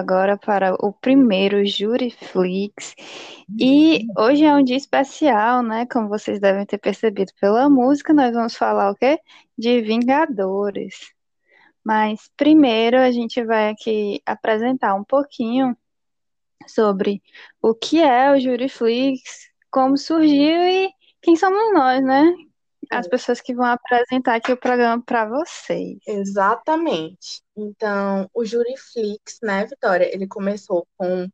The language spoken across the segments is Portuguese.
agora para o primeiro Juriflix. E hoje é um dia especial, né? Como vocês devem ter percebido pela música, nós vamos falar o quê? De Vingadores. Mas primeiro a gente vai aqui apresentar um pouquinho sobre o que é o Juriflix, como surgiu e quem somos nós, né? As pessoas que vão apresentar aqui o programa para vocês. Exatamente. Então, o Juriflix, né, Vitória, ele começou com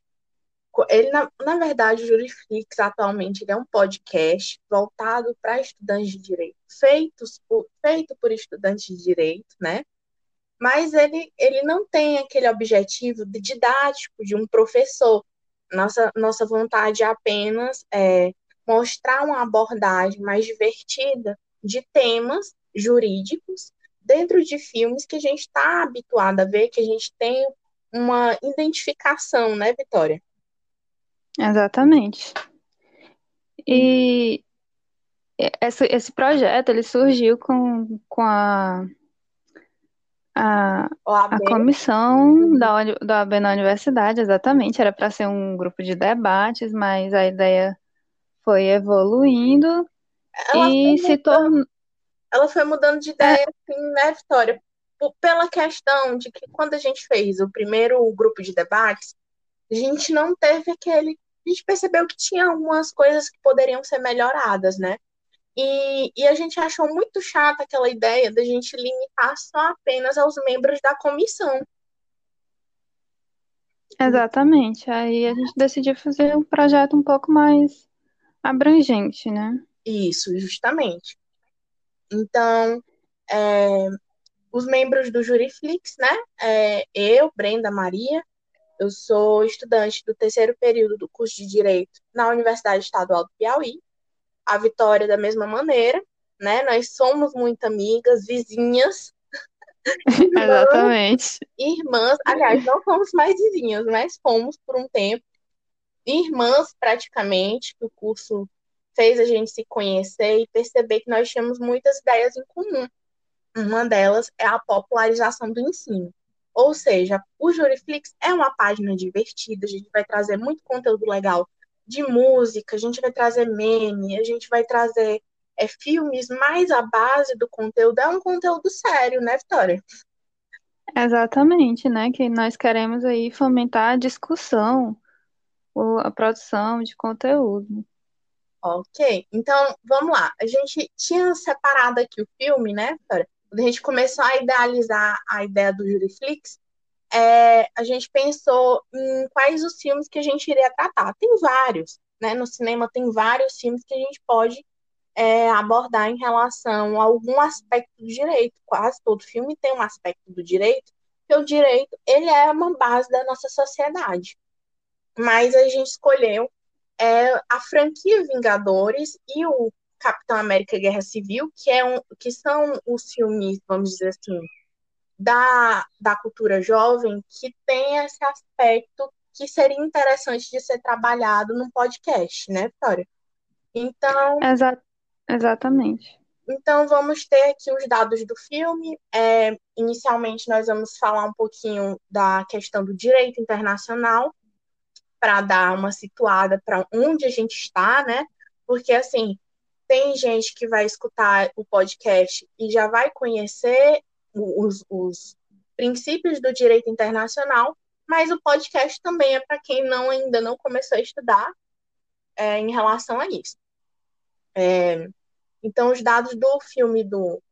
ele na, na verdade, o Juriflix atualmente ele é um podcast voltado para estudantes de direito, feitos por, feito por estudantes de direito, né? Mas ele, ele não tem aquele objetivo de didático de um professor. Nossa, nossa vontade é apenas é, mostrar uma abordagem mais divertida de temas jurídicos dentro de filmes que a gente está habituado a ver, que a gente tem uma identificação, né, Vitória? Exatamente. E esse, esse projeto ele surgiu com, com a, a, a comissão da, da AB na universidade, exatamente. Era para ser um grupo de debates, mas a ideia foi evoluindo ela e se tornou. Ela foi mudando de ideia, é... assim, né, Vitória? Pela questão de que quando a gente fez o primeiro grupo de debates, a gente não teve aquele. A gente percebeu que tinha algumas coisas que poderiam ser melhoradas, né? E, e a gente achou muito chata aquela ideia da gente limitar só apenas aos membros da comissão. Exatamente. Aí a gente decidiu fazer um projeto um pouco mais abrangente, né? Isso, justamente. Então, é, os membros do Juriflix, né? É, eu, Brenda Maria, eu sou estudante do terceiro período do curso de Direito na Universidade Estadual do Piauí. A Vitória, da mesma maneira, né? Nós somos muito amigas, vizinhas. Exatamente. Irmãs, aliás, não somos mais vizinhas, mas fomos por um tempo. Irmãs, praticamente, que o curso fez a gente se conhecer e perceber que nós tínhamos muitas ideias em comum. Uma delas é a popularização do ensino. Ou seja, o Juriflix é uma página divertida, a gente vai trazer muito conteúdo legal de música, a gente vai trazer meme, a gente vai trazer é, filmes, mas a base do conteúdo é um conteúdo sério, né, Vitória? Exatamente, né? Que nós queremos aí fomentar a discussão, a produção de conteúdo. Ok, então vamos lá. A gente tinha separado aqui o filme, né? Quando a gente começou a idealizar a ideia do Juriflix, é, a gente pensou em quais os filmes que a gente iria tratar. Tem vários, né? No cinema tem vários filmes que a gente pode é, abordar em relação a algum aspecto do direito. Quase todo filme tem um aspecto do direito, porque o direito ele é uma base da nossa sociedade. Mas a gente escolheu é a franquia Vingadores e o Capitão América Guerra Civil, que, é um, que são os filmes, vamos dizer assim, da, da cultura jovem, que tem esse aspecto que seria interessante de ser trabalhado num podcast, né, Vitória? Então. Exa exatamente. Então, vamos ter aqui os dados do filme. É, inicialmente, nós vamos falar um pouquinho da questão do direito internacional, para dar uma situada para onde a gente está, né? Porque assim, tem gente que vai escutar o podcast e já vai conhecer os, os princípios do direito internacional, mas o podcast também é para quem não ainda não começou a estudar é, em relação a isso. É, então, os dados do filme do.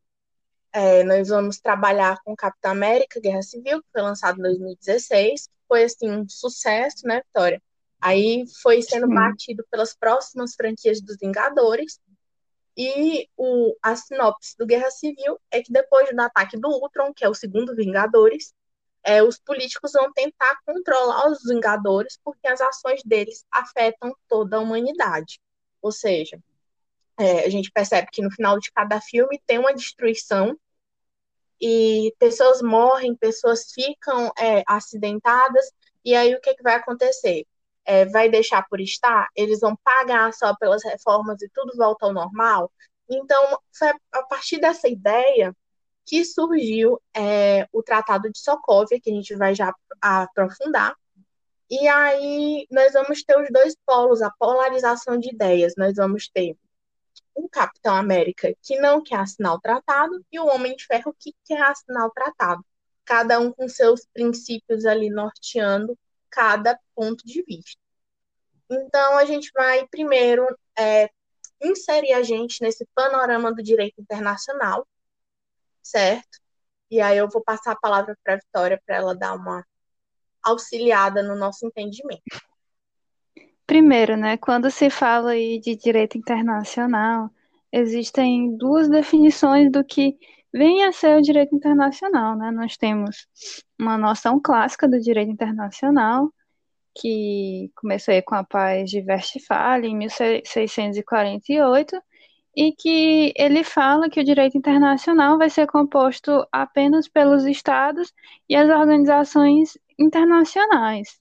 É, nós vamos trabalhar com Capitão América, Guerra Civil, que foi lançado em 2016, foi assim um sucesso, né, Vitória? Aí foi sendo Sim. batido pelas próximas franquias dos Vingadores. E o, a sinopse do Guerra Civil é que depois do ataque do Ultron, que é o segundo Vingadores, é, os políticos vão tentar controlar os Vingadores porque as ações deles afetam toda a humanidade. Ou seja, é, a gente percebe que no final de cada filme tem uma destruição e pessoas morrem, pessoas ficam é, acidentadas, e aí o que, que vai acontecer? É, vai deixar por estar? Eles vão pagar só pelas reformas e tudo volta ao normal? Então, foi a partir dessa ideia que surgiu é, o Tratado de Sokovia, que a gente vai já aprofundar. E aí nós vamos ter os dois polos, a polarização de ideias. Nós vamos ter o Capitão América que não quer assinar o tratado e o Homem de Ferro que quer assinar o tratado. Cada um com seus princípios ali norteando cada ponto de vista. Então a gente vai primeiro é, inserir a gente nesse panorama do direito internacional, certo? E aí eu vou passar a palavra para a Vitória para ela dar uma auxiliada no nosso entendimento. Primeiro, né, quando se fala aí de direito internacional, existem duas definições do que vem a ser o direito internacional, né? Nós temos uma noção clássica do direito internacional, que começou com a paz de Westphalia em 1648, e que ele fala que o direito internacional vai ser composto apenas pelos estados e as organizações internacionais.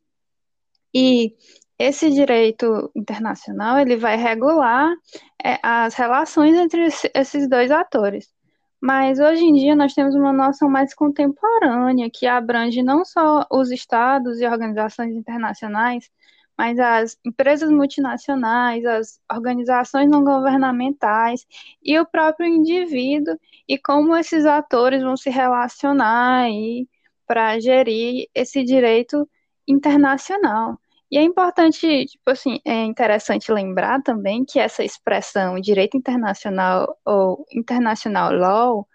E esse direito internacional ele vai regular é, as relações entre esses dois atores. Mas hoje em dia nós temos uma noção mais contemporânea que abrange não só os estados e organizações internacionais, mas as empresas multinacionais, as organizações não governamentais e o próprio indivíduo e como esses atores vão se relacionar para gerir esse direito internacional. E é importante, tipo assim, é interessante lembrar também que essa expressão direito internacional ou international law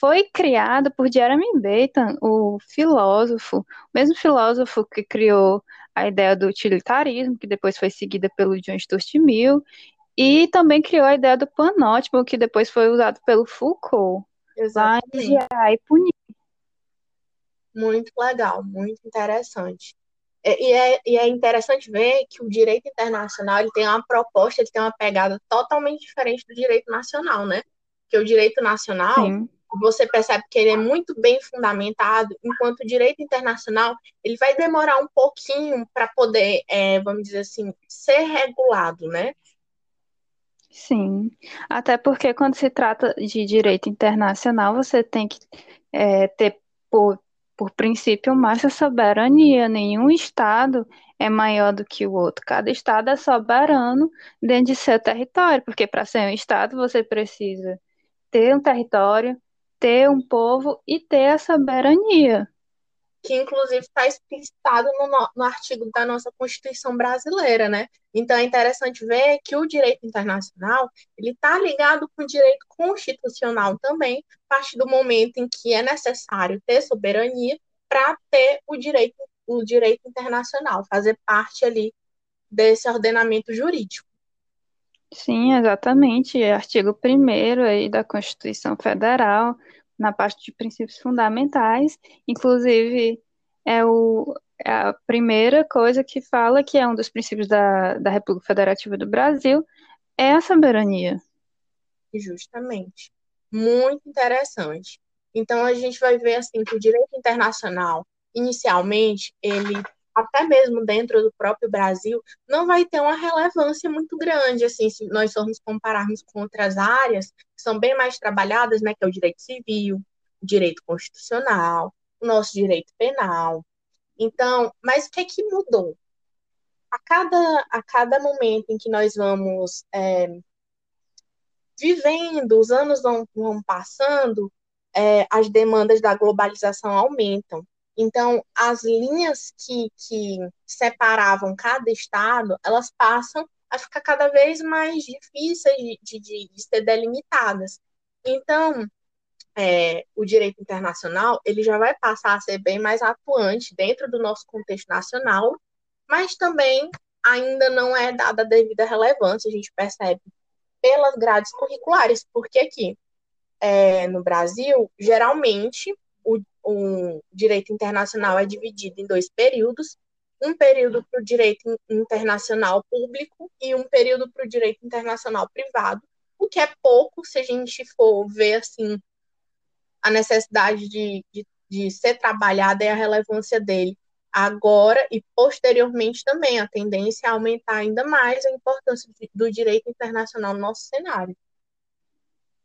foi criada por Jeremy Bentham, o filósofo, o mesmo filósofo que criou a ideia do utilitarismo, que depois foi seguida pelo John Stuart Mill, e também criou a ideia do panótimo, que depois foi usado pelo Foucault, Exatamente. lá em e punir. Muito legal, muito interessante. É, e é, e é interessante ver que o direito internacional ele tem uma proposta, ele tem uma pegada totalmente diferente do direito nacional, né? Porque o direito nacional, Sim. você percebe que ele é muito bem fundamentado, enquanto o direito internacional ele vai demorar um pouquinho para poder, é, vamos dizer assim, ser regulado, né? Sim, até porque quando se trata de direito internacional, você tem que é, ter por por princípio, mais soberania. Nenhum Estado é maior do que o outro. Cada Estado é soberano dentro de seu território, porque para ser um Estado você precisa ter um território, ter um povo e ter a soberania que inclusive está explicitado no, no, artigo da nossa Constituição brasileira, né? Então é interessante ver que o direito internacional ele está ligado com o direito constitucional também, a partir do momento em que é necessário ter soberania para ter o direito, o direito internacional, fazer parte ali desse ordenamento jurídico. Sim, exatamente. Artigo 1 aí da Constituição Federal na parte de princípios fundamentais, inclusive é, o, é a primeira coisa que fala que é um dos princípios da, da República Federativa do Brasil, é a soberania. Justamente. Muito interessante. Então a gente vai ver assim que o direito internacional, inicialmente, ele até mesmo dentro do próprio Brasil, não vai ter uma relevância muito grande, assim, se nós formos compararmos com outras áreas que são bem mais trabalhadas, né, que é o direito civil, o direito constitucional, o nosso direito penal. Então, mas o que é que mudou? A cada, a cada momento em que nós vamos é, vivendo, os anos vão, vão passando, é, as demandas da globalização aumentam. Então, as linhas que, que separavam cada estado, elas passam a ficar cada vez mais difíceis de, de, de ser delimitadas. Então, é, o direito internacional ele já vai passar a ser bem mais atuante dentro do nosso contexto nacional, mas também ainda não é dada a devida relevância, a gente percebe pelas grades curriculares, porque aqui é, no Brasil, geralmente, o, direito internacional é dividido em dois períodos, um período para o direito internacional público e um período para o direito internacional privado, o que é pouco se a gente for ver assim a necessidade de, de, de ser trabalhada e a relevância dele agora e posteriormente também a tendência é aumentar ainda mais a importância do direito internacional no nosso cenário.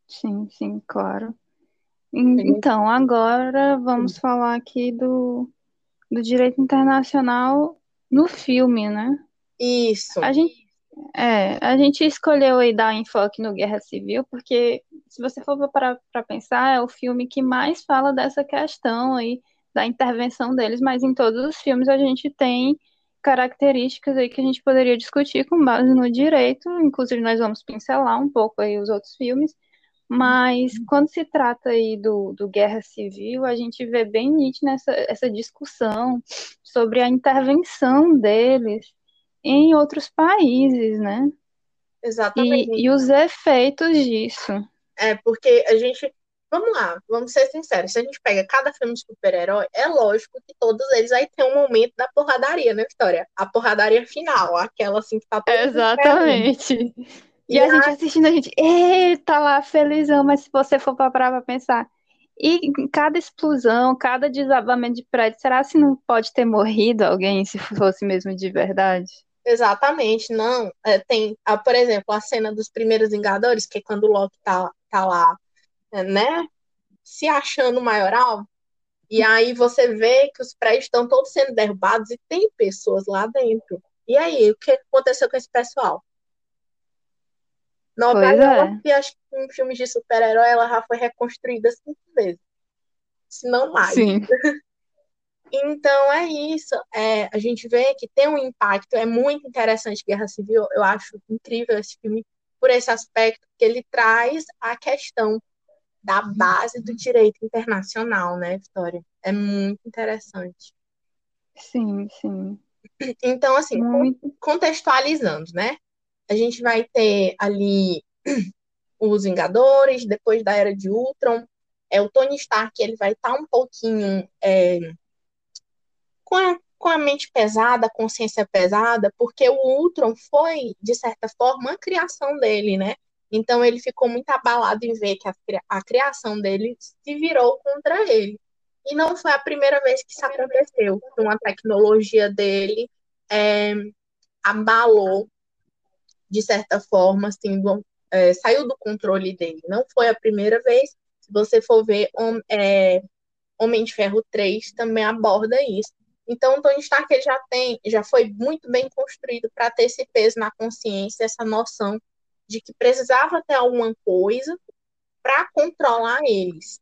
Sim, sim, claro. Então, agora vamos falar aqui do, do direito internacional no filme, né? Isso. A gente, é, a gente escolheu aí dar enfoque no Guerra Civil, porque se você for para pensar, é o filme que mais fala dessa questão aí da intervenção deles, mas em todos os filmes a gente tem características aí que a gente poderia discutir com base no direito, inclusive nós vamos pincelar um pouco aí os outros filmes, mas quando se trata aí do, do Guerra Civil, a gente vê bem nítida essa, essa discussão sobre a intervenção deles em outros países, né? Exatamente. E, e os efeitos disso. É, porque a gente. Vamos lá, vamos ser sinceros. Se a gente pega cada filme de super-herói, é lógico que todos eles aí tem um momento da porradaria na história. A porradaria final, aquela assim que tá todo Exatamente. E, a, a gente assistindo, a gente, eita lá, felizão, mas se você for para pra pensar, e cada explosão, cada desabamento de prédio, será que não pode ter morrido alguém se fosse mesmo de verdade? Exatamente, não. É, tem, por exemplo, a cena dos primeiros Vingadores, que é quando o Loki tá, tá lá, é, né, se achando maioral, e aí você vê que os prédios estão todos sendo derrubados e tem pessoas lá dentro. E aí, o que aconteceu com esse pessoal? York, é. acho que em filmes de super-herói, ela já foi reconstruída cinco vezes. Se não mais. Sim, Então é isso. É, a gente vê que tem um impacto. É muito interessante Guerra Civil. Eu acho incrível esse filme por esse aspecto que ele traz a questão da base do direito internacional, né, Vitória? É muito interessante. sim, sim. Então, assim, Muito. contextualizando, né? A gente vai ter ali os Vingadores, depois da Era de Ultron. É, o Tony Stark, ele vai estar um pouquinho é, com a, com a mente pesada, a consciência pesada, porque o Ultron foi, de certa forma, a criação dele, né? Então ele ficou muito abalado em ver que a, a criação dele se virou contra ele. E não foi a primeira vez que isso aconteceu. Uma tecnologia dele é, abalou, de certa forma, assim, do- é, saiu do controle dele. Não foi a primeira vez. Se você for ver, Hom- é, Homem de Ferro 3 também aborda isso. Então, o Tony Stark ele já tem, já foi muito bem construído para ter esse peso na consciência, essa noção de que precisava ter alguma coisa para controlar eles,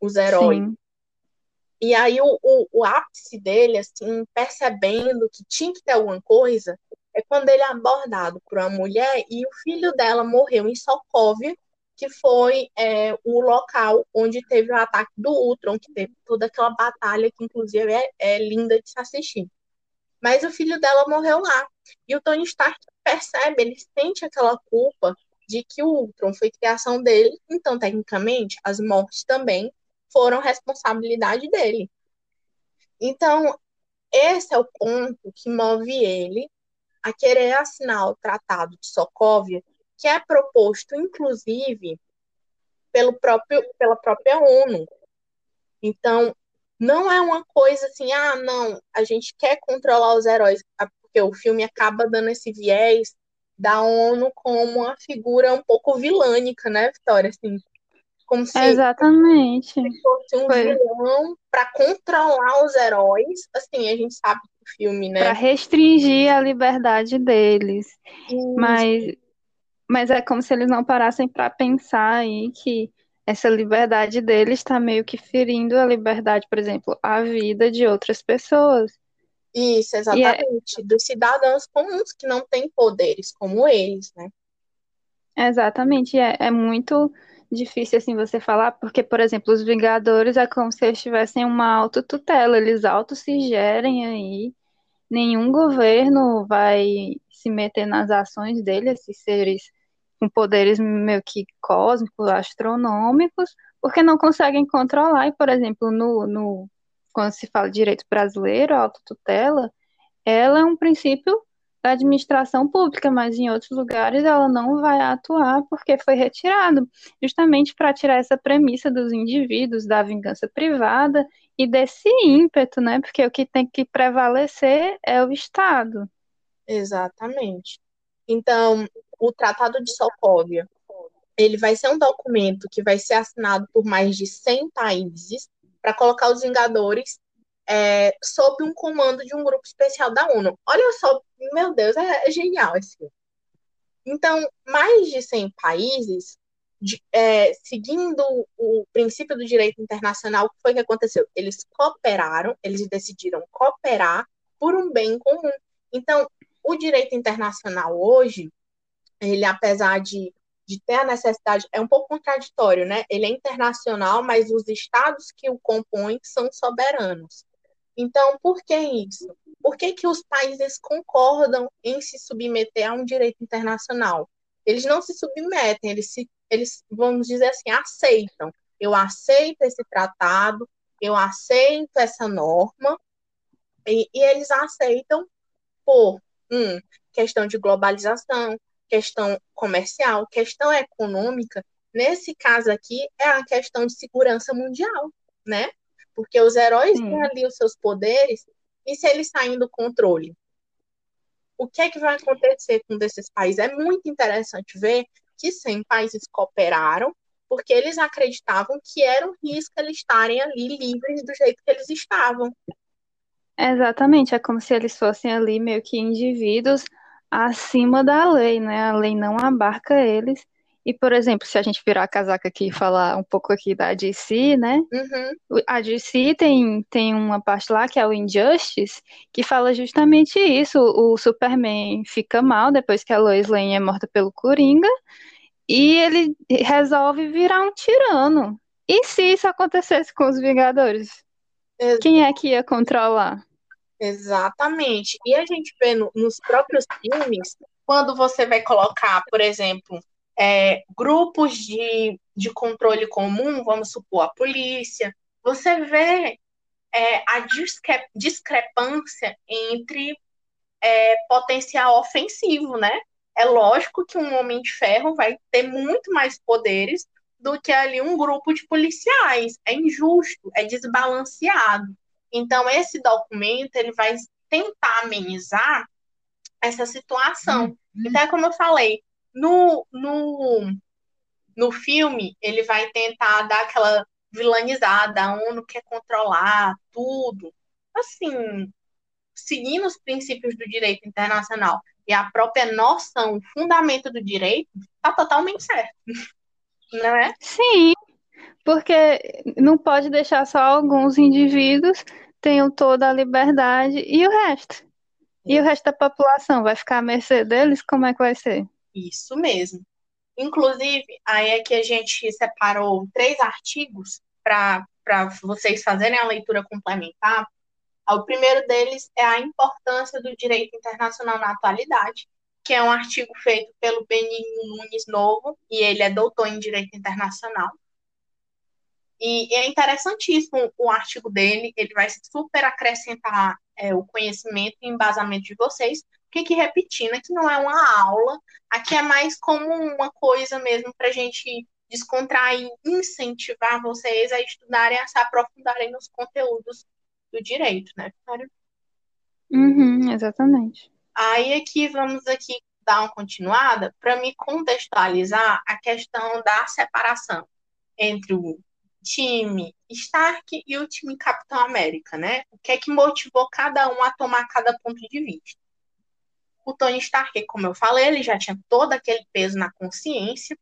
os heróis. Sim, E aí o, o, o ápice dele, assim, percebendo que tinha que ter alguma coisa, é quando ele é abordado por uma mulher e o filho dela morreu em Sokovia, que foi é, o local onde teve o ataque do Ultron, que teve toda aquela batalha que, inclusive, é, é linda de se assistir. Mas o filho dela morreu lá. E o Tony Stark percebe, ele sente aquela culpa de que o Ultron foi criação dele, então, tecnicamente, as mortes também foram responsabilidade dele. Então, esse é o ponto que move ele a querer assinar o Tratado de Sokovia, que é proposto, inclusive, pelo próprio, pela própria ONU. Então, não é uma coisa assim, ah, não, a gente quer controlar os heróis, porque o filme acaba dando esse viés da ONU como uma figura um pouco vilânica, né, Vitória? Assim, como se exatamente. fosse um Foi vilão para controlar os heróis. Assim, a gente sabe filme, para né? restringir a liberdade deles. Isso, Mas, mas é como se eles não parassem para pensar aí que essa liberdade deles está meio que ferindo a liberdade, por exemplo, a vida de outras pessoas. isso, é exatamente. Dos cidadãos comuns que não têm poderes como eles, né? exatamente, é, é muito difícil assim você falar, porque, por exemplo, os Vingadores é como se eles tivessem uma autotutela, eles auto se gerem aí, nenhum governo vai se meter nas ações deles, esses seres com poderes meio que cósmicos, astronômicos, porque não conseguem controlar. E, por exemplo, no, no, quando se fala de direito brasileiro, autotutela, ela é um princípio da administração pública, mas em outros lugares ela não vai atuar porque foi retirado, justamente para tirar essa premissa dos indivíduos da vingança privada e desse ímpeto, né? Porque o que tem que prevalecer é o Estado. Exatamente. Então, o Tratado de Sokovia ele vai ser um documento que vai ser assinado por mais de 100 países para colocar os Vingadores é, sob um comando de um grupo especial da ONU. Olha só, meu Deus, é, é genial esse. Então, mais de 100 países, de, é, seguindo o princípio do direito internacional, o que foi que aconteceu? Eles cooperaram, eles decidiram cooperar por um bem comum. Então, o direito internacional hoje, ele, apesar de, de ter a necessidade, é um pouco contraditório, né? Ele é internacional, mas os estados que o compõem são soberanos. Então, por que isso? Por que, que os países concordam em se submeter a um direito internacional? Eles não se submetem, eles, se, eles vamos dizer assim, aceitam. Eu aceito esse tratado, eu aceito essa norma, e, e eles aceitam por um, questão de globalização, questão comercial, questão econômica. Nesse caso aqui, é a questão de segurança mundial, né? Porque os heróis Sim. têm ali os seus poderes, e se eles saem do controle? O que é que vai acontecer com esses países? É muito interessante ver que 100 países cooperaram, porque eles acreditavam que era um risco eles estarem ali livres do jeito que eles estavam. Exatamente, é como se eles fossem ali meio que indivíduos acima da lei, né? A lei não abarca eles e, por exemplo, se a gente virar a casaca aqui e falar um pouco aqui da DC, né? Uhum. A DC tem, tem uma parte lá que é o Injustice, que fala justamente isso. O Superman fica mal depois que a Lois Lane é morta pelo Coringa, e ele resolve virar um tirano. E se isso acontecesse com os Vingadores? Quem é que ia controlar? Exatamente. E a gente vê no, nos próprios filmes, quando você vai colocar, por exemplo, é, grupos de, de controle comum, vamos supor, a polícia, você vê é, a discre discrepância entre é, potencial ofensivo, né? É lógico que um homem de ferro vai ter muito mais poderes do que ali um grupo de policiais. É injusto, é desbalanceado. Então, esse documento ele vai tentar amenizar essa situação. Uhum. Então, é como eu falei, no, no, no filme, ele vai tentar dar aquela vilanizada, a ONU quer controlar tudo. Assim, seguindo os princípios do direito internacional e a própria noção, o fundamento do direito, está totalmente certo. Não é? Sim, porque não pode deixar só alguns indivíduos tenham toda a liberdade e o resto. E o resto da população vai ficar à mercê deles? Como é que vai ser? Isso mesmo. Inclusive, aí é que a gente separou três artigos para vocês fazerem a leitura complementar. O primeiro deles é a importância do direito internacional na atualidade, que é um artigo feito pelo Benigno Nunes Novo, e ele é doutor em direito internacional. E é interessantíssimo o artigo dele, ele vai super acrescentar é, o conhecimento e embasamento de vocês, que, que repetindo, aqui não é uma aula, aqui é mais como uma coisa mesmo para a gente descontrair, incentivar vocês a estudarem, a se aprofundarem nos conteúdos do direito, né, Vitória? Uhum, exatamente. Aí aqui vamos aqui dar uma continuada para me contextualizar a questão da separação entre o time Stark e o time Capitão América, né? O que é que motivou cada um a tomar cada ponto de vista? O Tony Stark, como eu falei, ele já tinha todo aquele peso na consciência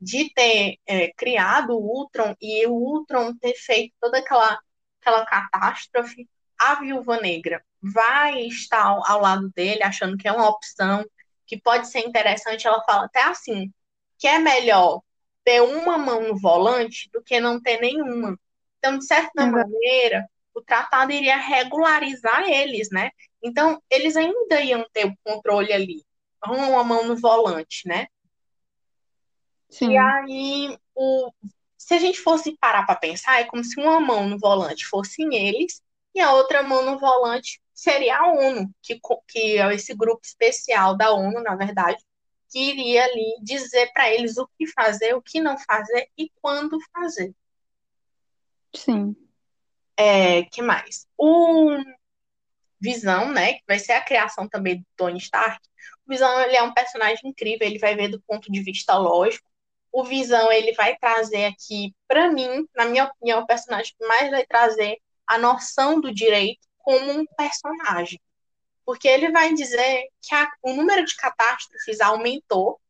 de ter é, criado o Ultron e o Ultron ter feito toda aquela, aquela catástrofe. A Viúva Negra vai estar ao, ao lado dele, achando que é uma opção, que pode ser interessante. Ela fala até assim, que é melhor ter uma mão no volante do que não ter nenhuma. Então, de certa maneira, o tratado iria regularizar eles, né? Então, eles ainda iam ter o controle ali, uma mão no volante, né? Sim. E aí, o... se a gente fosse parar para pensar, é como se uma mão no volante fossem eles e a outra mão no volante seria a ONU, que, que é esse grupo especial da ONU, na verdade, que iria ali dizer para eles o que fazer, o que não fazer e quando fazer. Sim. É, que mais? O Visão, né, que vai ser a criação também do Tony Stark. O Visão ele é um personagem incrível, ele vai ver do ponto de vista lógico. o Visão ele vai trazer aqui, para mim, na minha opinião, o personagem que mais vai trazer a noção do direito como um personagem. Porque ele vai dizer que a, o número de catástrofes aumentou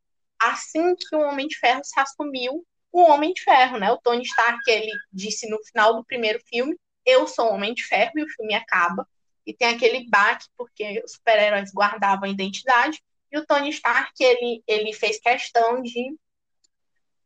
assim que o Homem de Ferro se assumiu o Homem de Ferro, né? O Tony Stark, ele disse no final do primeiro filme, eu sou o Homem de Ferro, e o filme acaba. E tem aquele baque, porque os super-heróis guardavam a identidade, e o Tony Stark, ele, ele fez questão de,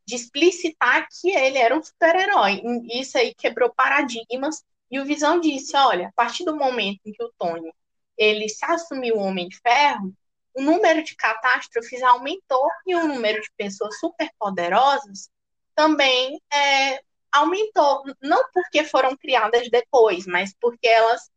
de explicitar que ele era um super-herói. Isso aí quebrou paradigmas, e o Visão disse, olha, a partir do momento em que o Tony ele se assumiu Homem de Ferro, o número de catástrofes aumentou e o número de pessoas superpoderosas também é, aumentou. Não porque foram criadas depois, mas porque elas,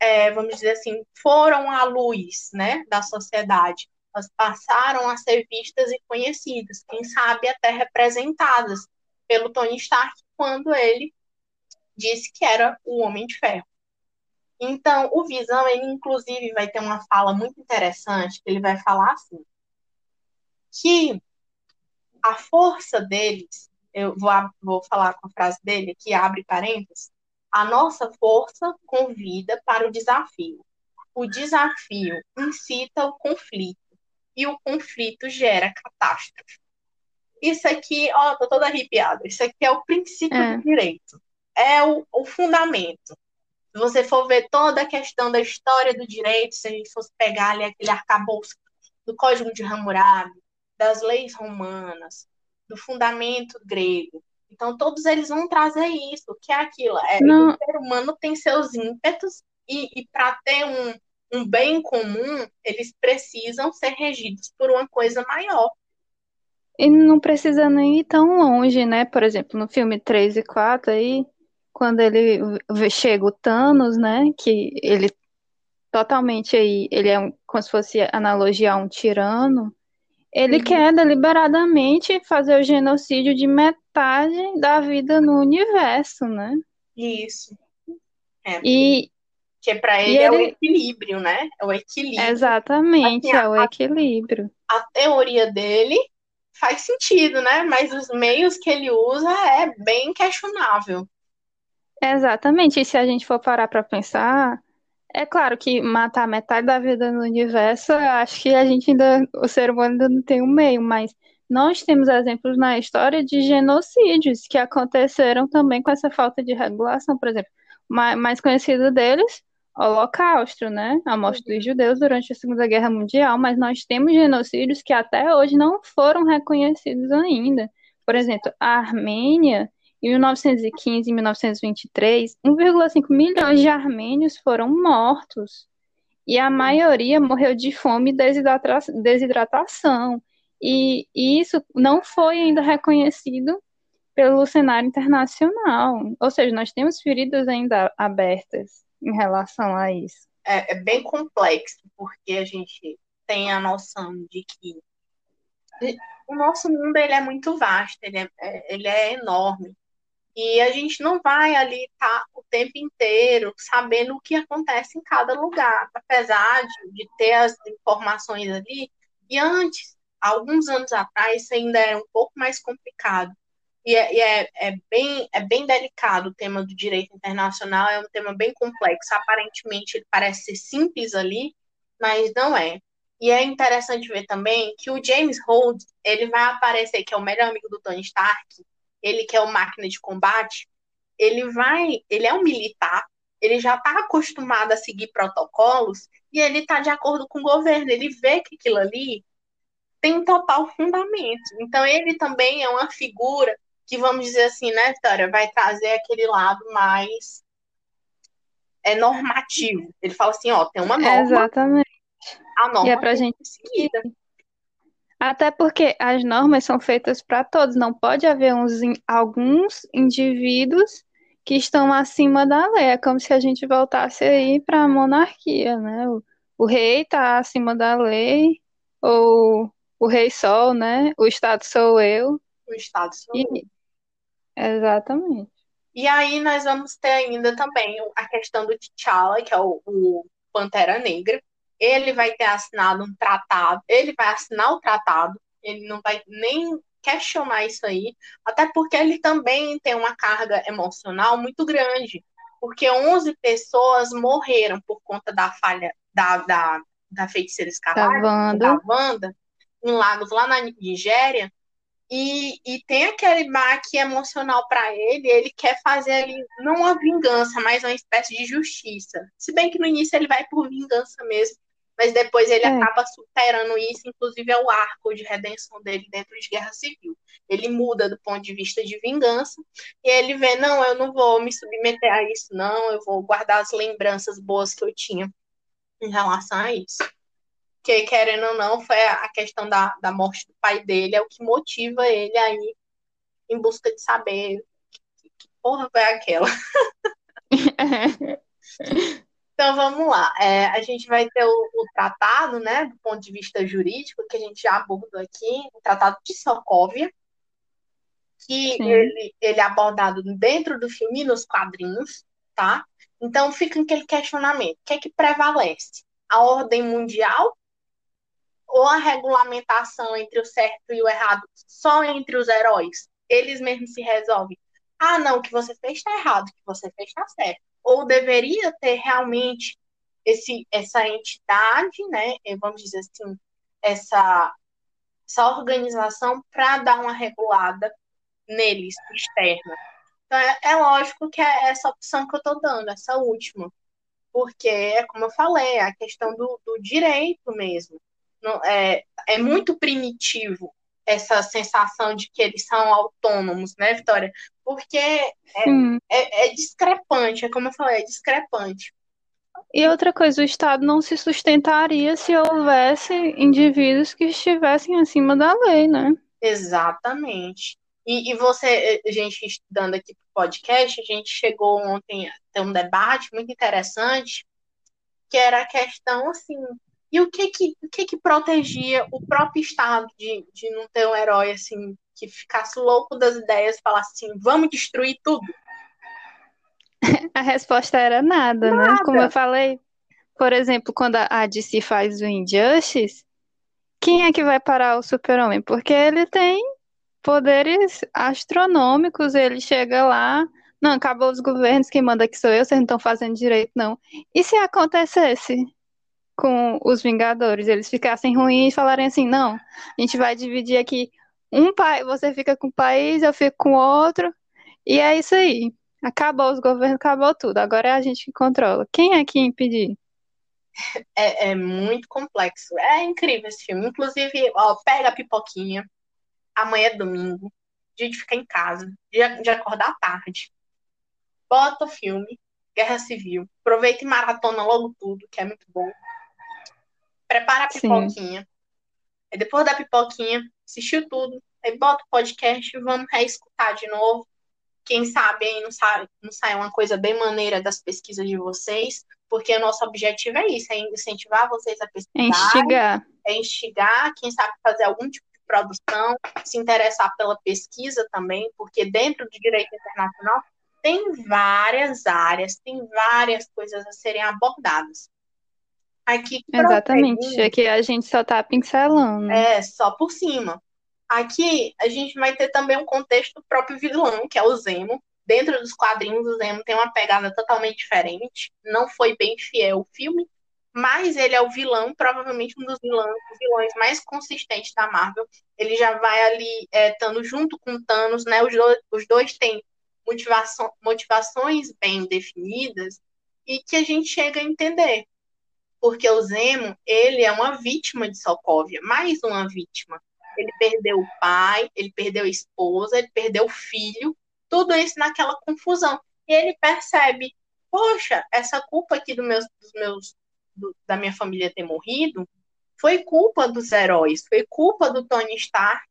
é, vamos dizer assim, foram à luz né, da sociedade. Elas passaram a ser vistas e conhecidas, quem sabe até representadas pelo Tony Stark quando ele disse que era o Homem de Ferro. Então, o Visão, ele inclusive vai ter uma fala muito interessante, que ele vai falar assim, que a força deles, eu vou, vou falar com a frase dele que abre parênteses, a nossa força convida para o desafio. O desafio incita o conflito e o conflito gera catástrofe. Isso aqui, ó, tô toda arrepiada. Isso aqui é o princípio é. do direito. É o, o fundamento. Se você for ver toda a questão da história do direito, se a gente fosse pegar ali aquele arcabouço do Código de Hammurabi, das leis romanas, do fundamento grego. Então, todos eles vão trazer isso, que é aquilo. É, o ser humano tem seus ímpetos e, e para ter um, um bem comum, eles precisam ser regidos por uma coisa maior. E não precisa nem ir tão longe, né? Por exemplo, no filme 3 e 4 aí, quando ele chega o Thanos, né? Que ele totalmente aí, ele é um, como se fosse analogia a um tirano. Ele quer deliberadamente fazer o genocídio de metade da vida no universo, né? Isso. É, e que para ele, é o equilíbrio, né? É o equilíbrio. Exatamente, assim, é o equilíbrio. A, a teoria dele faz sentido, né? Mas os meios que ele usa é bem questionável. Exatamente. E se a gente for parar para pensar, é claro que matar metade da vida no universo, acho que a gente ainda, o ser humano ainda não tem um meio, mas nós temos exemplos na história de genocídios que aconteceram também com essa falta de regulação, por exemplo, mais conhecido deles, Holocausto, né? A morte dos judeus durante a Segunda Guerra Mundial, mas nós temos genocídios que até hoje não foram reconhecidos ainda. Por exemplo, a Armênia em 1915 e 1923, 1,5 milhões de armênios foram mortos. E a maioria morreu de fome e desidratação. E, e isso não foi ainda reconhecido pelo cenário internacional. Ou seja, nós temos feridas ainda abertas em relação a isso. É, é, bem complexo, porque a gente tem a noção de que o nosso mundo ele é muito vasto, ele é, é ele é enorme. E a gente não vai ali estar tá, o tempo inteiro sabendo o que acontece em cada lugar, apesar de, de ter as informações ali. E antes, alguns anos atrás, isso ainda era um pouco mais complicado. E, é, e é, é, bem, é bem delicado o tema do direito internacional, é um tema bem complexo. Aparentemente, ele parece ser simples ali, mas não é. E é interessante ver também que o James Holt, ele vai aparecer, que é o melhor amigo do Tony Stark, ele que é o máquina de combate, ele vai, ele é um militar, ele já está acostumado a seguir protocolos e ele está de acordo com o governo, ele vê que aquilo ali tem total fundamento. Então ele também é uma figura que, vamos dizer assim, né, Vitória, vai trazer aquele lado mais é normativo. Ele fala assim, ó, tem uma norma. Exatamente. A norma e é pra gente seguida. Até porque as normas são feitas para todos, não pode haver uns, alguns indivíduos que estão acima da lei. É como se a gente voltasse aí para a monarquia, né? O, o rei está acima da lei, ou o rei sol, né? O Estado sou eu. O Estado sou e... eu. Exatamente. E aí nós vamos ter ainda também a questão do T'Challa, que é o, o Pantera Negra, ele vai ter assinado um tratado, ele vai assinar o tratado, ele não vai nem questionar isso aí, até porque ele também tem uma carga emocional muito grande, porque 11 pessoas morreram por conta da falha da, da, da feiticeira escarlate, Da Wanda. da Wanda, em lagos lá na Nigéria, e, e tem aquele baque emocional para ele, ele quer fazer ali, não uma vingança, mas uma espécie de justiça. Se bem que no início ele vai por vingança mesmo, mas depois ele É. acaba superando isso, inclusive é o arco de redenção dele dentro de Guerra Civil. Ele muda do ponto de vista de vingança, e ele vê, não, eu não vou me submeter a isso, não, eu vou guardar as lembranças boas que eu tinha em relação a isso. Que, querendo ou não, foi a questão da, da morte do pai dele, é o que motiva ele aí em busca de saber que, que porra foi aquela. Então vamos lá. É, a gente vai ter o, o tratado, né, do ponto de vista jurídico, que a gente já abordou aqui, o Tratado de Sokovia, que Sim. ele, ele é abordado dentro do filme e nos quadrinhos, tá? Então fica aquele questionamento: o que é que prevalece? A ordem mundial ou a regulamentação entre o certo e o errado só entre os heróis? Eles mesmos se resolvem. Ah, não, o que você fez está errado, o que você fez está certo. Ou deveria ter realmente esse, essa entidade, né? eh, Vamos dizer assim, essa, essa organização para dar uma regulada neles, externa. Então, é, é lógico que é essa opção que eu estou dando, essa última. Porque, é como eu falei, é a questão do, do direito mesmo. Não, é, é muito primitivo essa sensação de que eles são autônomos, né, Vitória? Porque Sim. é, é discrepante, é como eu falei, é discrepante. E outra coisa, o Estado não se sustentaria se houvesse indivíduos que estivessem acima da lei, né? Exatamente. E, e você, a gente estudando aqui pro podcast, a gente chegou ontem a ter um debate muito interessante, que era a questão assim, e o que que, o que, que protegia o próprio Estado de, de não ter um herói assim, que ficasse louco das ideias e falasse assim, vamos destruir tudo? A resposta era nada, né? Nada. Como eu falei, por exemplo, quando a a DC faz o Injustice, quem é que vai parar o Super-Homem? Porque ele tem poderes astronômicos, ele chega lá, não, acabou os governos, quem manda aqui sou eu, vocês não estão fazendo direito, não. E se acontecesse com os Vingadores, eles ficassem ruins e falarem assim, não, a gente vai dividir aqui um país, você fica com um país, eu fico com outro, e é isso aí. Acabou os governos, acabou tudo. Agora é a gente que controla. Quem é que impedir? É, é muito complexo. É incrível esse filme. Inclusive, ó, pega a pipoquinha. Amanhã é domingo. A gente fica em casa. De, de acordar tarde. Bota o filme. Guerra Civil. Aproveita e maratona logo tudo, que é muito bom. Prepara a Sim. pipoquinha. Aí depois da pipoquinha, assistiu tudo. Aí bota o podcast e vamos reescutar de novo. Quem sabe aí não sai, não sai uma coisa bem maneira das pesquisas de vocês, porque o nosso objetivo é isso, é incentivar vocês a É pesquisar, instigar. é instigar, quem sabe fazer algum tipo de produção, se interessar pela pesquisa também, porque dentro do direito internacional tem várias áreas, tem várias coisas a serem abordadas. Aqui, Exatamente. prosseguindo, Aqui a gente só tá pincelando. é só por cima. Aqui a gente vai ter também um contexto do próprio vilão, que é o Zemo. Dentro dos quadrinhos, o Zemo tem uma pegada totalmente diferente. Não foi bem fiel o filme, mas ele é o vilão, provavelmente um dos vilões, vilões mais consistentes da Marvel. Ele já vai ali é, estando junto com Thanos, né? Os dois, os dois têm motivação, motivações bem definidas e que a gente chega a entender. Porque o Zemo, ele é uma vítima de Sokovia, mais uma vítima. Ele perdeu o pai, ele perdeu a esposa, ele perdeu o filho, tudo isso naquela confusão. E ele percebe, poxa, essa culpa aqui do meus, dos meus, do- da minha família ter morrido foi culpa dos heróis, foi culpa do Tony Stark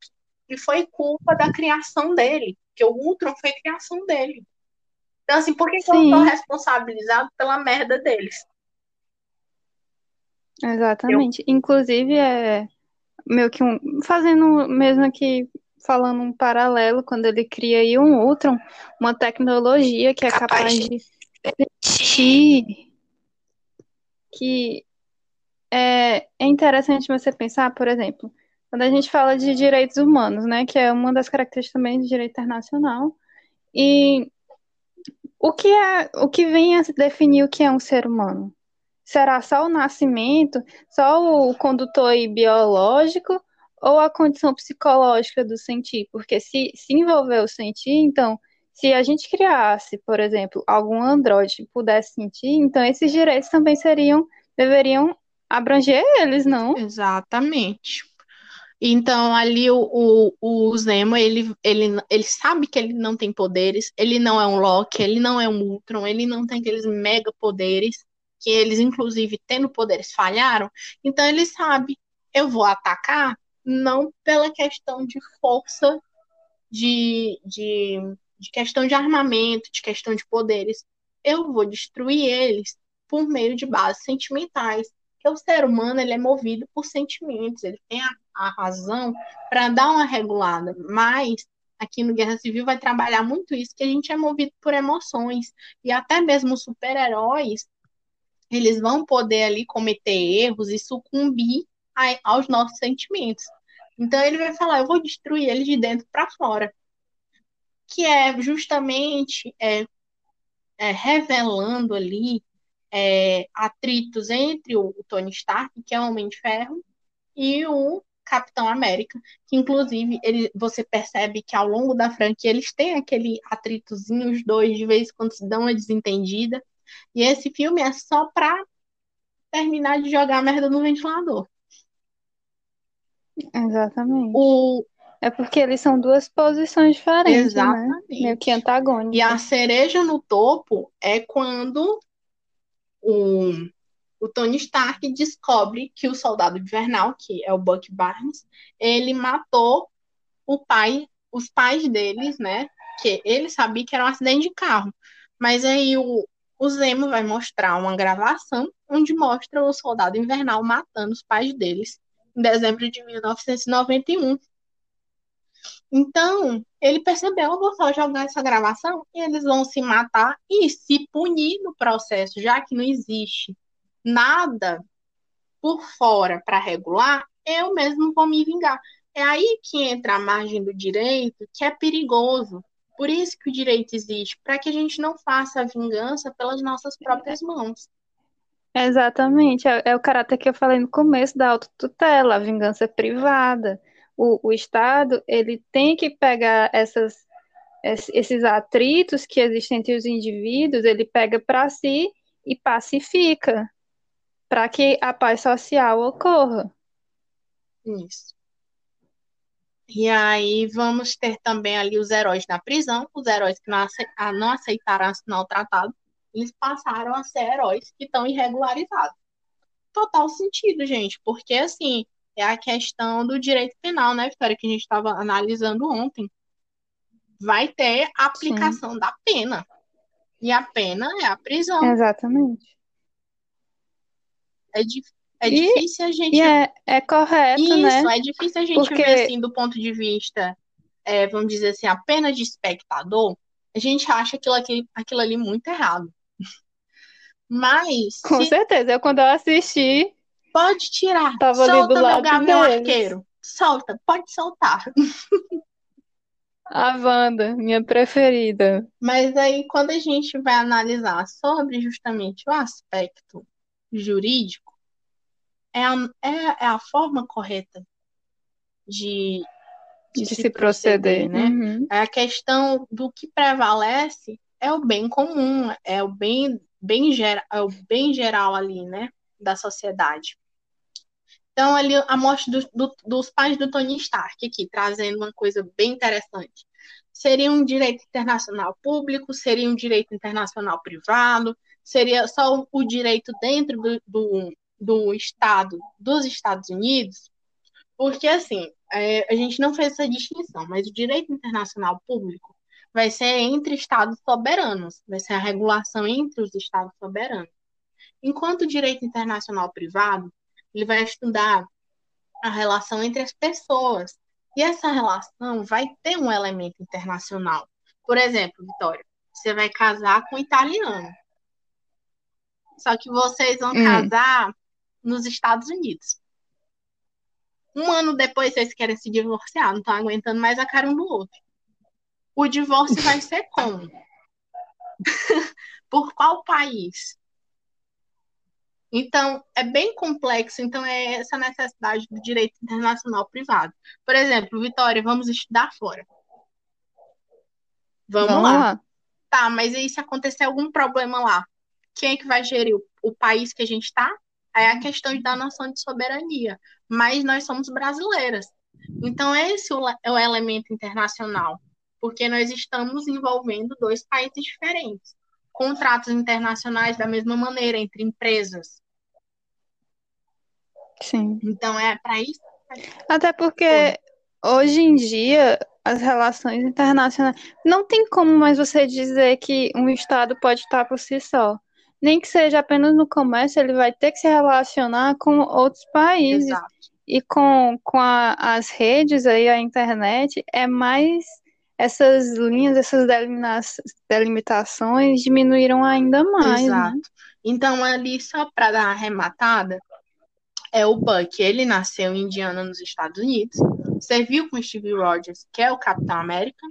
e foi culpa da criação dele, porque o Ultron foi criação dele. Então, assim, por que, que eu sou responsabilizado pela merda deles? Exatamente. Inclusive, é meio que um. Fazendo mesmo aqui, falando um paralelo, quando ele cria aí um Ultron, uma tecnologia que é capaz de permitir que é, é interessante você pensar, por exemplo, quando a gente fala de direitos humanos, né, que é uma das características também do direito internacional, e o que é, o que vem a definir o que é um ser humano? Será só o nascimento, só o condutor biológico ou a condição psicológica do sentir? Porque se, se envolver o sentir, então, se a gente criasse, por exemplo, algum androide que pudesse sentir, então esses direitos também seriam, deveriam abranger eles, não? Exatamente. Então, ali o, o, o Zemo, ele, ele, ele sabe que ele não tem poderes, ele não é um Loki, ele não é um Ultron, ele não tem aqueles mega poderes, que eles, inclusive, tendo poderes, falharam. Então, ele sabe, eu vou atacar não pela questão de força, de, de, de questão de armamento, de questão de poderes. Eu vou destruir eles por meio de bases sentimentais. Porque o ser humano ele é movido por sentimentos, ele tem a, a razão para dar uma regulada, mas aqui no Guerra Civil vai trabalhar muito isso, que a gente é movido por emoções, e até mesmo super-heróis, eles vão poder ali cometer erros e sucumbir a, aos nossos sentimentos. Então ele vai falar, eu vou destruir ele de dentro para fora, que é justamente é, é, revelando ali é, atritos entre o, o, Tony Stark, que é o Homem de Ferro, e o Capitão América, que inclusive ele, você percebe que ao longo da franquia eles têm aquele atritozinho, os dois de vez em quando se dão uma desentendida, e esse filme é só pra terminar de jogar a merda no ventilador. Exatamente. O... É porque eles são duas posições diferentes, né? Exatamente. né? Meio que antagônicas. E a cereja no topo é quando o, o Tony Stark descobre que o soldado invernal, que é o Buck Barnes, ele matou o pai, os pais deles, né? Que ele sabia que era um acidente de carro. Mas aí o, o Zemo vai mostrar uma gravação onde mostra o soldado invernal matando os pais deles em dezembro de 1991. Então, ele percebeu, eu vou só jogar essa gravação e eles vão se matar e se punir no processo, já que não existe nada por fora para regular, eu mesmo vou me vingar. É aí que entra a margem do direito, que é perigoso. Por isso que o direito existe, para que a gente não faça a vingança pelas nossas próprias mãos. Exatamente, é, é, o caráter que eu falei no começo da autotutela, a vingança privada o, o Estado ele tem que pegar essas, esses atritos que existem entre os indivíduos, ele pega para si e pacifica, para que a paz social ocorra. Isso. E aí vamos ter também ali os heróis na prisão, os heróis que não aceitaram assinar o tratado, eles passaram a ser heróis que estão irregularizados. Total sentido, gente, porque assim, é a questão do direito penal, né, Vitória, que a gente estava analisando ontem. Vai ter a aplicação Sim. da pena. E a pena é a prisão. Exatamente. É, é e, difícil a gente. É, é correto, Isso, né? é difícil a gente Porque... ver assim, do ponto de vista, é, vamos dizer assim, apenas de espectador, a gente acha aquilo, aqui, aquilo ali muito errado. Mas. Com se... certeza. Eu, quando eu assisti, Pode tirar. Tava Solta meu gavião arqueiro. Solta, pode soltar. A Wanda, minha preferida. Mas aí, quando a gente vai analisar sobre justamente o aspecto jurídico, é a, é, é a forma correta de, de, de se, se, proceder, proceder né? Uhum. É a questão do que prevalece é o bem comum, é o bem, bem, gera, é o bem geral ali, né, da sociedade. Então, ali, a morte do, do, dos pais do Tony Stark, aqui, trazendo uma coisa bem interessante. Seria um direito internacional público, seria um direito internacional privado, seria só o, o direito dentro do, do, do Estado, dos Estados Unidos, porque, assim, é, a gente não fez essa distinção, mas o direito internacional público vai ser entre Estados soberanos, vai ser a regulação entre os Estados soberanos. Enquanto o direito internacional privado ele vai estudar a relação entre as pessoas. E essa relação vai ter um elemento internacional. Por exemplo, Vitória, você vai casar com um italiano. Só que vocês vão hum. casar nos Estados Unidos. Um ano depois vocês querem se divorciar, não estão aguentando mais a cara um do outro. O divórcio vai ser como? Por qual país? Então, é bem complexo. Então, é essa necessidade do direito internacional privado. Por exemplo, Vitória, vamos estudar fora. Vamos, vamos lá. lá. Tá, mas aí se acontecer algum problema lá, quem é que vai gerir o, o país que a gente está? É a questão da noção de soberania. Mas nós somos brasileiras. Então, esse é o elemento internacional, porque nós estamos envolvendo dois países diferentes. Contratos internacionais da mesma maneira entre empresas. Sim. Então, é para isso. Até porque hoje em dia as relações internacionais não tem como mais você dizer que um Estado pode estar por si só nem que seja apenas no comércio, ele vai ter que se relacionar com outros países. Exato. E com, com a, as redes aí, a internet, é mais essas linhas, essas delimitações diminuíram ainda mais. Né? Exato. Né? Então, ali, só para dar uma arrematada, é o Buck. Ele nasceu em Indiana, nos Estados Unidos, serviu com Steve Rogers, que é o Capitão América,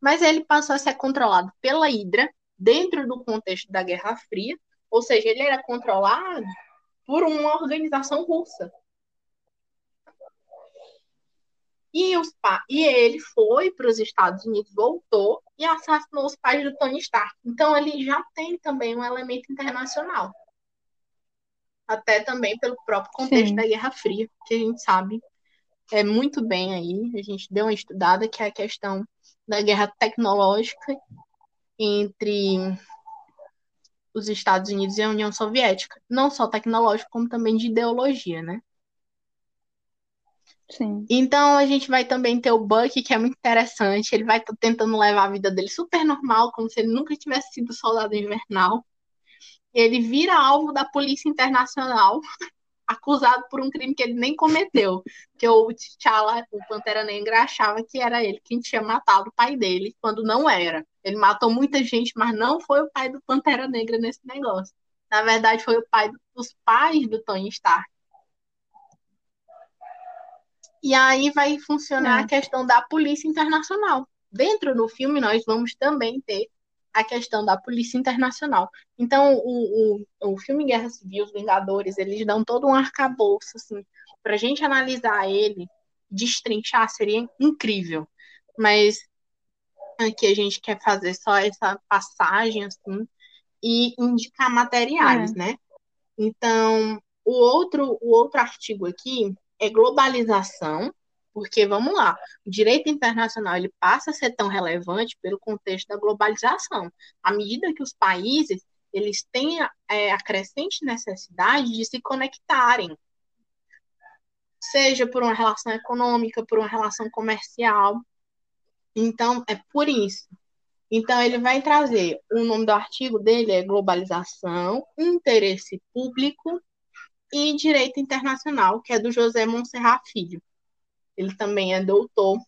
mas ele passou a ser controlado pela Hydra, dentro do contexto da Guerra Fria, ou seja, ele era controlado por uma organização russa. E, os e ele foi para os Estados Unidos, voltou e assassinou os pais do Tony Stark. Então ele já tem também um elemento internacional. Até também pelo próprio contexto Sim. da Guerra Fria, que a gente sabe é muito bem aí. A gente deu uma estudada que é a questão da guerra tecnológica entre os Estados Unidos e a União Soviética, não só tecnológico, como também de ideologia, né? Sim. Então a gente vai também ter o Buck, que é muito interessante. Ele vai tentando levar a vida dele super normal, como se ele nunca tivesse sido soldado invernal. Ele vira alvo da polícia internacional acusado por um crime que ele nem cometeu. Que o T'Challa, o Pantera Negra, achava que era ele quem tinha matado o pai dele, quando não era. Ele matou muita gente, mas não foi o pai do Pantera Negra nesse negócio. Na verdade, foi o pai dos pais do Tony Stark. E aí vai funcionar é. a questão da polícia internacional. Dentro do filme, nós vamos também ter a questão da polícia internacional. Então, o, o, o filme Guerra Civil, Os Vingadores, eles dão todo um arcabouço, assim, para a gente analisar ele, destrinchar, seria incrível. Mas aqui a gente quer fazer só essa passagem, assim, e indicar materiais, é. né? Então, o outro, o outro artigo aqui é globalização, porque, vamos lá, o direito internacional ele passa a ser tão relevante pelo contexto da globalização. À medida que os países eles têm é, a crescente necessidade de se conectarem, seja por uma relação econômica, por uma relação comercial. Então, é por isso. Então, ele vai trazer, o nome do artigo dele é Globalização, Interesse Público e Direito Internacional, que é do José Monserrat Filho. Ele também é doutor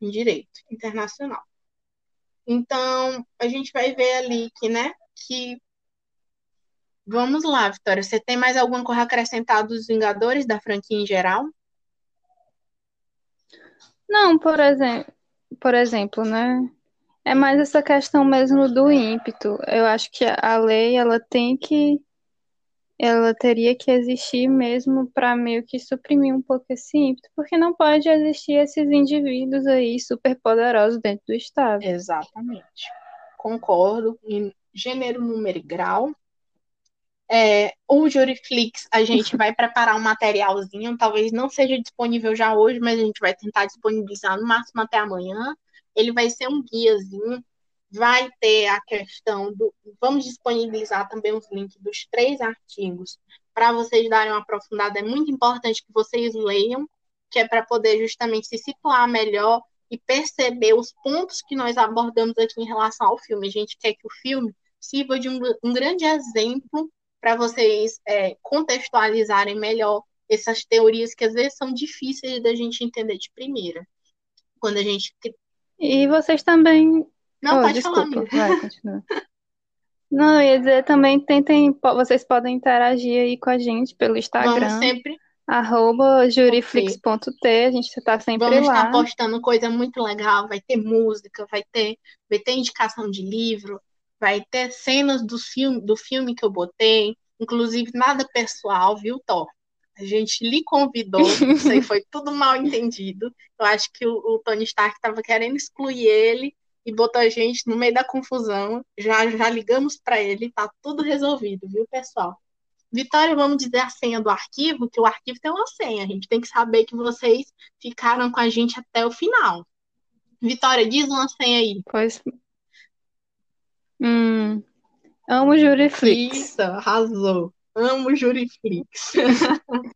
em Direito Internacional. Então, a gente vai ver ali que, né, que Vamos lá, Vitória. Você tem mais alguma coisa acrescentada dos Vingadores da franquia em geral? Não, por exemplo, por exemplo, né? É mais essa questão mesmo do ímpeto. Eu acho que a lei ela tem que ela teria que existir mesmo para meio que suprimir um pouco esse ímpeto, porque não pode existir esses indivíduos aí super poderosos dentro do Estado. Exatamente. Concordo em gênero, número e grau. É, o Juriflix, a gente vai preparar um materialzinho, talvez não seja disponível já hoje, mas a gente vai tentar disponibilizar no máximo até amanhã. Ele vai ser um guiazinho vai ter a questão do. Vamos disponibilizar também os links dos três artigos para vocês darem uma aprofundada. É muito importante que vocês leiam, que é para poder justamente se situar melhor e perceber os pontos que nós abordamos aqui em relação ao filme. A gente quer que o filme sirva de um, um grande exemplo para vocês é, contextualizarem melhor essas teorias que às vezes são difíceis da gente entender de primeira. Quando a gente. E vocês também não, oh, pode desculpa, falar, vai, continua. Não, eu ia dizer também, tentem, vocês podem interagir aí com a gente pelo Instagram. Vamos sempre. Arroba juriflix.t, a gente está sempre Vamos lá. estar postando coisa muito legal, vai ter música, vai ter, vai ter indicação de livro, vai ter cenas do filme, do filme que eu botei, inclusive nada pessoal, viu, Thor? A gente lhe convidou, isso aí foi tudo mal entendido. Eu acho que o, o Tony Stark estava querendo excluir ele e botou a gente no meio da confusão. Já, já ligamos para ele, tá tudo resolvido, viu, pessoal? Vitória, vamos dizer a senha do arquivo, que o arquivo tem uma senha. A gente tem que saber que vocês ficaram com a gente até o final. Vitória, diz uma senha aí. Pois. Hum, amo Juriflix. Isso, arrasou. Amo Juriflix.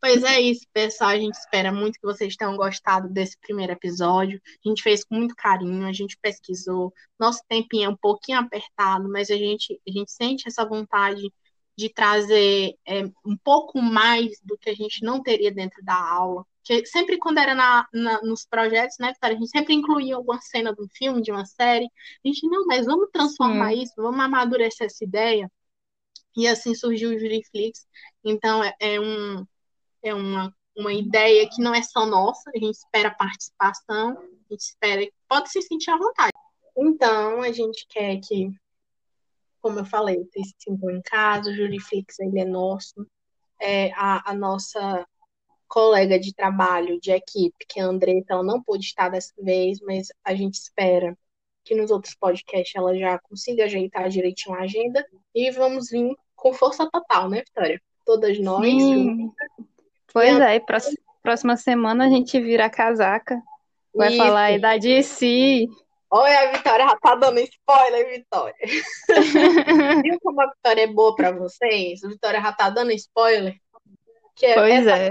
pois é isso, pessoal. A gente espera muito que vocês tenham gostado desse primeiro episódio. A gente fez com muito carinho, a gente pesquisou. Nosso tempinho é um pouquinho apertado, mas a gente, a gente sente essa vontade de trazer é, um pouco mais do que a gente não teria dentro da aula. Que sempre quando era na, na, nos projetos, né, Vitória, a gente sempre incluía alguma cena de um filme, de uma série. A gente, não, mas vamos transformar Sim. isso, vamos amadurecer essa ideia. E assim surgiu o Juriflix. Então, é, é, um, é uma, uma ideia que não é só nossa, a gente espera participação, a gente espera, pode se sentir à vontade. Então, a gente quer que como eu falei, vocês se sintam em casa, o Juriflix ele é nosso. É, a, a, nossa colega de trabalho, de equipe, que é a Andressa, ela não pôde estar dessa vez, mas a gente espera que nos outros podcasts ela já consiga ajeitar direitinho a agenda e vamos vir com força total, né, Vitória? Todas nós. Sim. Pois é, próxima, próxima semana a gente vira a casaca. Vai Isso. falar aí da DC. Olha, a Vitória já tá dando spoiler, Vitória. Viu como a Vitória é boa pra vocês? A Vitória já tá dando spoiler. Que é pois essa, é.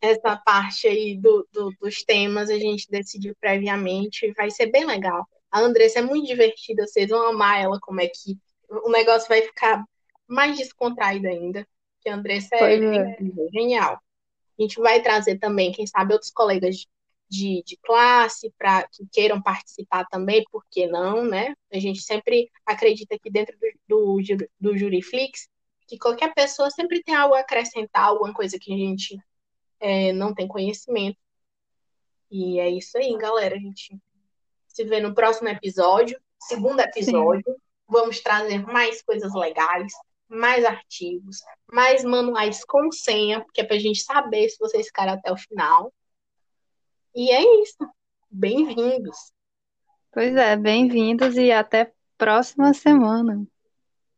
Essa parte aí do, do, dos temas a gente decidiu previamente. Vai ser bem legal. A Andressa é muito divertida, vocês vão amar ela como equipe. O negócio vai ficar mais descontraído ainda. Que a Andressa é, é. genial. A gente vai trazer também, quem sabe, outros colegas de, de classe para que queiram participar também, por que não, né? A gente sempre acredita que dentro do, do, do Juriflix, que qualquer pessoa sempre tem algo a acrescentar, alguma coisa que a gente é, não tem conhecimento. E é isso aí, galera. A gente se vê no próximo episódio, segundo episódio. Sim. Vamos trazer mais coisas legais, mais artigos, mais manuais com senha, porque é para a gente saber se vocês ficaram até o final. E é isso. Bem-vindos. Pois é, bem-vindos e até próxima semana.